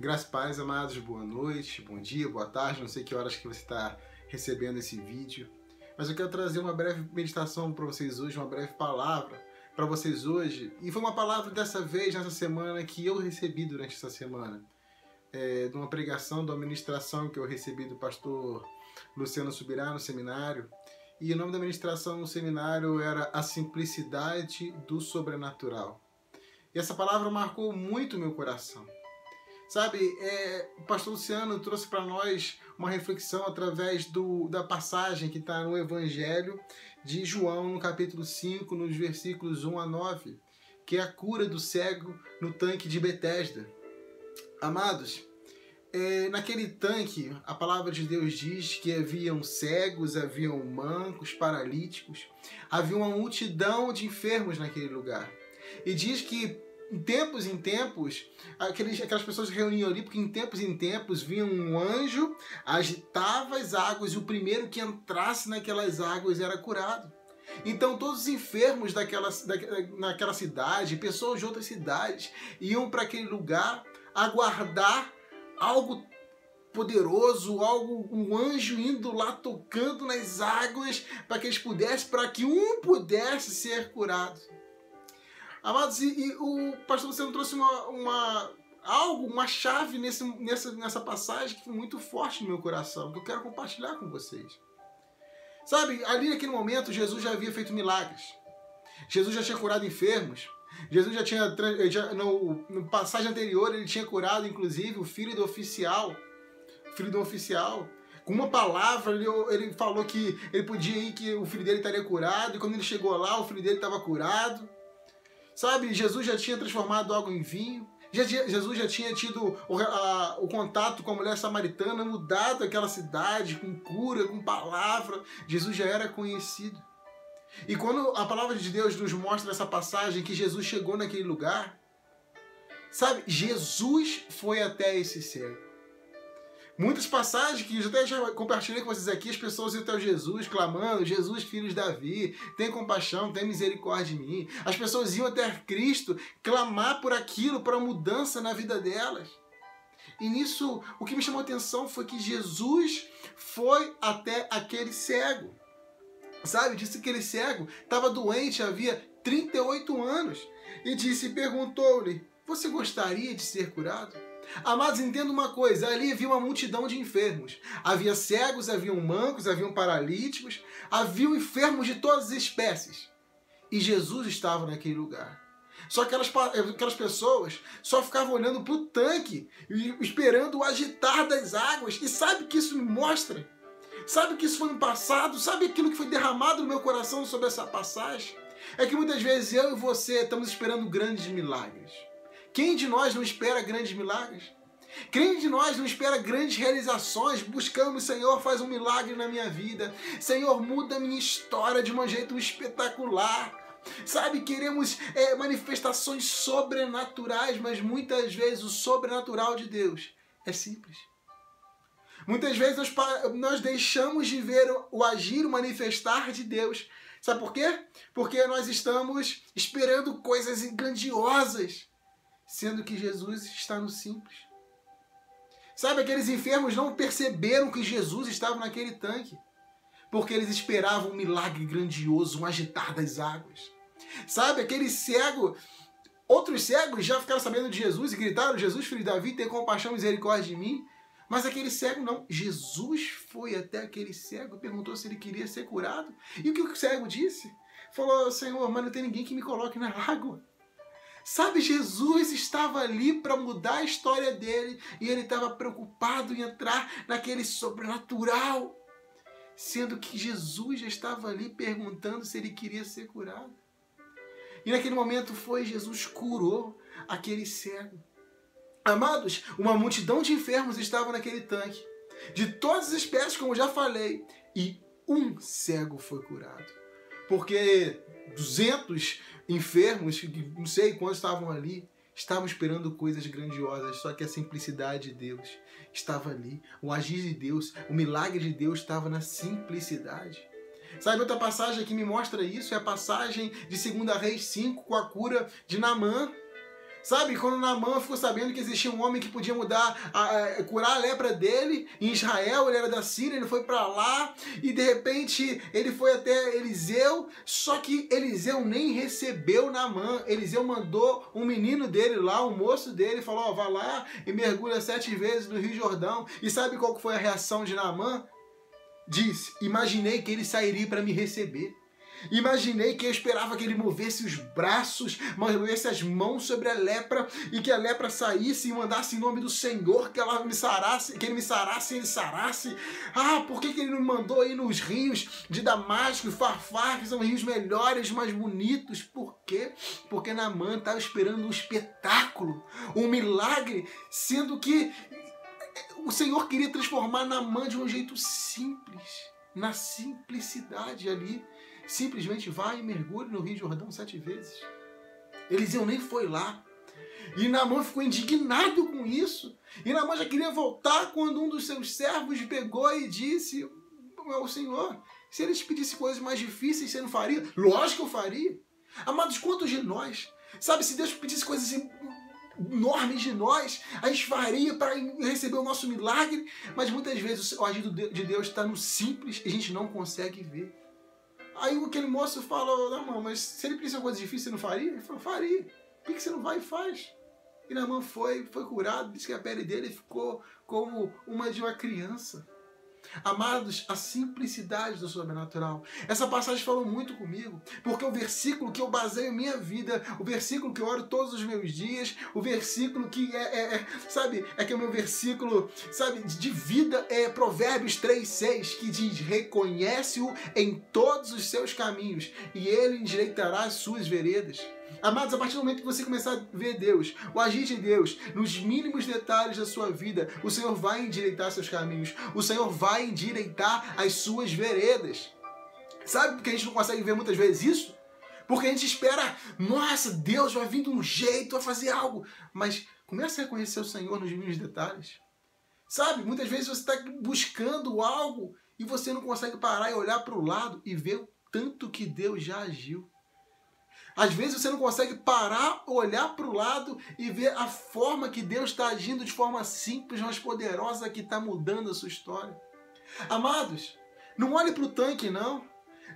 Graças paz, amados, boa noite, bom dia, boa tarde, não sei que horas que você está recebendo esse vídeo, mas eu quero trazer uma breve meditação para vocês hoje, uma breve palavra para vocês hoje, e foi uma palavra dessa vez, nessa semana, que eu recebi durante essa semana, é, de uma pregação, de uma ministração que eu recebi do pastor Luciano Subirá no seminário, e o nome da ministração no seminário era A Simplicidade do Sobrenatural. E essa palavra marcou muito meu coração Sabe, é, o pastor Luciano trouxe para nós uma reflexão através do, da passagem que está no Evangelho de João, no capítulo 5, nos versículos 1 a 9, que é a cura do cego no tanque de Betesda. Amados, é, naquele tanque, a palavra de Deus diz que haviam cegos, haviam mancos, paralíticos, havia uma multidão de enfermos naquele lugar. E diz que em tempos em tempos, aqueles, aquelas pessoas reuniam ali, porque em tempos em tempos vinha um anjo, agitava as águas e o primeiro que entrasse naquelas águas era curado. Então todos os enfermos daquela, naquela cidade, pessoas de outras cidades, iam para aquele lugar aguardar algo poderoso, algo, um anjo indo lá tocando nas águas para que eles pudessem, para que um pudesse ser curado. Amados, e, e o pastor Luciano trouxe uma, uma, algo, uma chave nesse, nessa, nessa passagem que foi muito forte no meu coração, que eu quero compartilhar com vocês. Sabe, ali naquele momento, Jesus já havia feito milagres. Jesus já tinha curado enfermos. Jesus já tinha, já, no, no passagem anterior, ele tinha curado, inclusive, o filho do oficial. O filho do oficial. Com uma palavra, ele, ele falou que ele podia ir, que o filho dele estaria curado. E quando ele chegou lá, o filho dele estava curado. Sabe, Jesus já tinha transformado água em vinho. Jesus já tinha tido o, a, o, contato com a mulher samaritana, mudado aquela cidade com cura, com palavra. Jesus já era conhecido. E quando a palavra de Deus nos mostra nessa passagem que Jesus chegou naquele lugar, sabe, Jesus foi até esse cego. Muitas passagens que eu até já compartilhei com vocês aqui, as pessoas iam até Jesus clamando, Jesus, filho de Davi, tem compaixão, tem misericórdia de mim. As pessoas iam até Cristo clamar por aquilo, para mudança na vida delas. E nisso, o que me chamou a atenção foi que Jesus foi até aquele cego. Sabe, disse que aquele cego estava doente havia 38 anos. E disse, perguntou-lhe, você gostaria de ser curado? Amados, entenda uma coisa: ali havia uma multidão de enfermos. Havia cegos, havia mancos, havia paralíticos, havia enfermos de todas as espécies. E Jesus estava naquele lugar. Só que aquelas, aquelas pessoas só ficavam olhando para o tanque, esperando o agitar das águas. E sabe o que isso me mostra? Sabe que isso foi no passado? Sabe aquilo que foi derramado no meu coração sobre essa passagem? É que muitas vezes eu e você estamos esperando grandes milagres. Quem de nós não espera grandes milagres? Quem de nós não espera grandes realizações? Buscamos, Senhor, faz um milagre na minha vida. Senhor, muda a minha história de um jeito espetacular. Sabe, queremos é, manifestações sobrenaturais, mas muitas vezes o sobrenatural de Deus é simples. Muitas vezes nós, nós deixamos de ver o agir, o manifestar de Deus. Sabe por quê? Porque nós estamos esperando coisas grandiosas sendo que Jesus está no simples. Sabe, aqueles enfermos não perceberam que Jesus estava naquele tanque, porque eles esperavam um milagre grandioso, um agitar das águas. Sabe, aquele cego, outros cegos já ficaram sabendo de Jesus e gritaram: Jesus, filho de Davi, tem compaixão e misericórdia de mim. Mas aquele cego não. Jesus foi até aquele cego e perguntou se ele queria ser curado. E o que o cego disse? Falou: Senhor, mas não tem ninguém que me coloque na água. Sabe, Jesus estava ali para mudar a história dele e ele estava preocupado em entrar naquele sobrenatural, sendo que Jesus já estava ali perguntando se ele queria ser curado. E naquele momento foi Jesus curou aquele cego. Amados, uma multidão de enfermos estava naquele tanque, de todas as espécies, como já falei, e um cego foi curado. Porque 200 enfermos, não sei quantos estavam ali, estavam esperando coisas grandiosas, só que a simplicidade de Deus estava ali. O agir de Deus, o milagre de Deus estava na simplicidade. Sabe outra passagem que me mostra isso? É a passagem de 2 Reis 5 com a cura de Namã. Sabe, quando Naamã ficou sabendo que existia um homem que podia mudar, a, a, curar a lepra dele em Israel, ele era da Síria, ele foi para lá e de repente ele foi até Eliseu, só que Eliseu nem recebeu Naamã. Eliseu mandou um menino dele lá, um moço dele, falou: Ó, vá lá e mergulha sete vezes no Rio Jordão. E sabe qual foi a reação de Naamã? Disse: Imaginei que ele sairia para me receber. Imaginei que eu esperava que ele movesse os braços, movesse as mãos sobre a lepra e que a lepra saísse e mandasse em nome do Senhor que ela me sarasse, que ele me sarasse e ele sarasse. Ah, por que, que ele não mandou ir nos rios de Damasco e Farfar, que são rios melhores, mais bonitos? Por quê? Porque Naamã estava esperando um espetáculo, um milagre, sendo que o Senhor queria transformar Naamã de um jeito simples, na simplicidade ali simplesmente vai e mergulhe no Rio Jordão sete vezes. Eliseu nem foi lá. E Naamã ficou indignado com isso. E Naamã já queria voltar quando um dos seus servos pegou e disse ao Senhor, se ele te pedisse coisas mais difíceis, você não faria? Lógico que eu faria. Amados, quantos de nós? Sabe, se Deus pedisse coisas enormes de nós, a gente faria para receber o nosso milagre, mas muitas vezes o agido de Deus está no simples e a gente não consegue ver. Aí aquele moço fala, Namã, mas se ele pedisse uma coisa difícil, você não faria? Ele falou, faria. Por que você não vai e faz? E Namã foi, foi curado, disse que a pele dele ficou como uma de uma criança. Amados, a simplicidade do sobrenatural. Essa passagem falou muito comigo, porque o versículo que eu baseio minha vida, o versículo que eu oro todos os meus dias, o versículo que é, é, é sabe, é que é o meu versículo, sabe, de vida é Provérbios 3:6, que diz: "Reconhece-o em todos os seus caminhos, e ele endireitará as suas veredas." Amados, a partir do momento que você começar a ver Deus, o agir de Deus, nos mínimos detalhes da sua vida, o Senhor vai endireitar seus caminhos, o Senhor vai endireitar as suas veredas. Sabe por que a gente não consegue ver muitas vezes isso? Porque a gente espera, nossa, Deus vai vir de um jeito a fazer algo. Mas comece a reconhecer o Senhor nos mínimos detalhes. Sabe, muitas vezes você está buscando algo e você não consegue parar e olhar para o lado e ver o tanto que Deus já agiu. Às vezes você não consegue parar, olhar para o lado e ver a forma que Deus está agindo de forma simples, mas poderosa, que está mudando a sua história. Amados, não olhe para o tanque, não.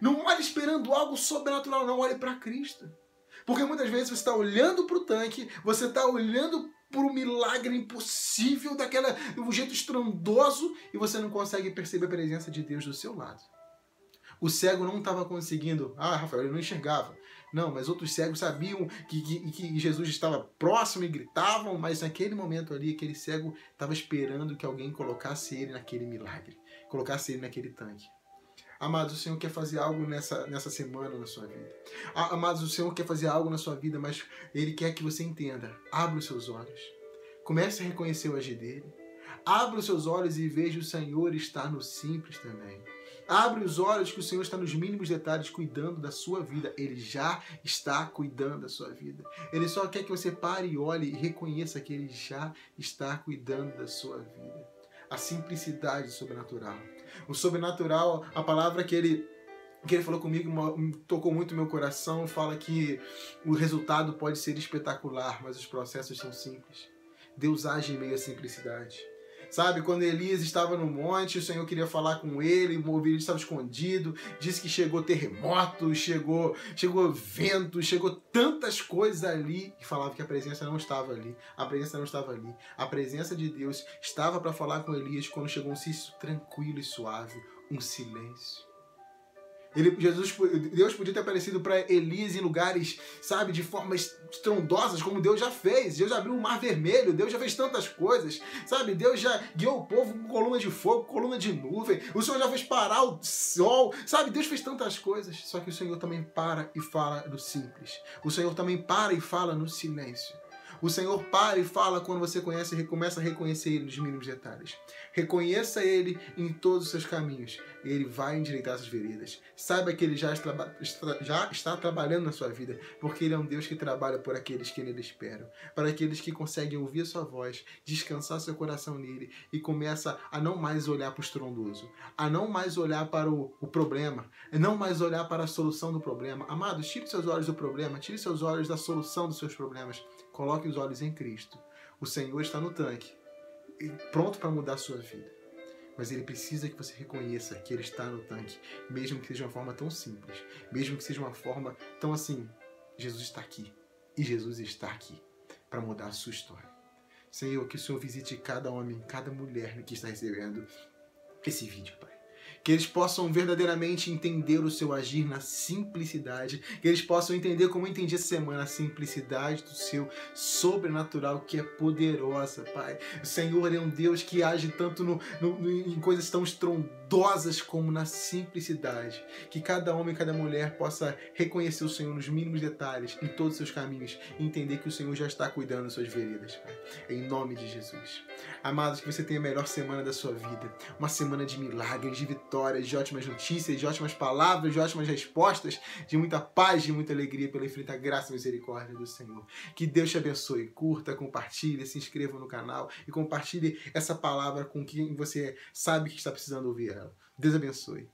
Não olhe esperando algo sobrenatural, não. Olhe para Cristo. Porque muitas vezes você está olhando para o tanque, você está olhando para o milagre impossível, daquela, um jeito estrondoso, e você não consegue perceber a presença de Deus do seu lado. O cego não estava conseguindo. Ah, Rafael, ele não enxergava. Não, mas outros cegos sabiam que, que, que, Jesus estava próximo e gritavam, mas naquele momento ali, aquele cego estava esperando que alguém colocasse ele naquele milagre, colocasse ele naquele tanque. Amados, o Senhor quer fazer algo nessa, nessa semana na sua vida. Amados, o Senhor quer fazer algo na sua vida, mas Ele quer que você entenda. Abra os seus olhos. Comece a reconhecer o agir dele. Abra os seus olhos e veja o Senhor estar no simples também. Abre os olhos que o Senhor está nos mínimos detalhes cuidando da sua vida. Ele já está cuidando da sua vida. Ele só quer que você pare e olhe e reconheça que Ele já está cuidando da sua vida. A simplicidade sobrenatural. O sobrenatural, a palavra que ele que ele falou comigo tocou muito meu coração, fala que o resultado pode ser espetacular, mas os processos são simples. Deus age em meio à simplicidade. Sabe, quando Elias estava no monte, o Senhor queria falar com ele, o ouvido estava escondido, disse que chegou terremoto, chegou, chegou vento, chegou tantas coisas ali e falava que a presença não estava ali. A presença não estava ali. A presença de Deus estava para falar com Elias quando chegou um silêncio tranquilo e suave, um silêncio. Ele, Jesus, Deus podia ter aparecido para Elias em lugares, sabe, de formas estrondosas, como Deus já fez. Deus já abriu o mar vermelho, Deus já fez tantas coisas, sabe? Deus já guiou o povo com coluna de fogo, coluna de nuvem. O Senhor já fez parar o sol, sabe? Deus fez tantas coisas. Só que o Senhor também para e fala no simples. O Senhor também para e fala no silêncio. O Senhor para e fala quando você conhece e começa a reconhecer Ele nos mínimos detalhes. Reconheça Ele em todos os seus caminhos e Ele vai endireitar suas veredas. Saiba que Ele já está, já está trabalhando na sua vida, porque Ele é um Deus que trabalha por aqueles que nele esperam, para aqueles que conseguem ouvir a sua voz, descansar seu coração nele e começa a não mais olhar para o estrondoso, a não mais olhar para o, o problema, a não mais olhar para a solução do problema. Amados, tire seus olhos do problema, tire seus olhos da solução dos seus problemas Coloque os olhos em Cristo. O Senhor está no tanque, pronto para mudar a sua vida. Mas ele precisa que você reconheça que ele está no tanque, mesmo que seja uma forma tão simples, mesmo que seja uma forma tão assim, Jesus está aqui. E Jesus está aqui para mudar a sua história. Senhor, que o Senhor visite cada homem, cada mulher que está recebendo esse vídeo, Pai que eles possam verdadeiramente entender o seu agir na simplicidade, que eles possam entender como eu entendi essa semana a simplicidade do seu sobrenatural que é poderosa, Pai. O Senhor é um Deus que age tanto no, no, em coisas tão estrondosas como na simplicidade, que cada homem e cada mulher possa reconhecer o Senhor nos mínimos detalhes, em todos os seus caminhos, e entender que o Senhor já está cuidando das suas veredas, Pai. Em nome de Jesus. Amados, que você tenha a melhor semana da sua vida, uma semana de milagres, de vitória vitórias, de ótimas notícias, de ótimas palavras, de ótimas respostas, de muita paz, de muita alegria pela infinita graça e misericórdia do Senhor. Que Deus te abençoe. Curta, compartilhe, se inscreva no canal e compartilhe essa palavra com quem você sabe que está precisando ouvir ela. Deus abençoe.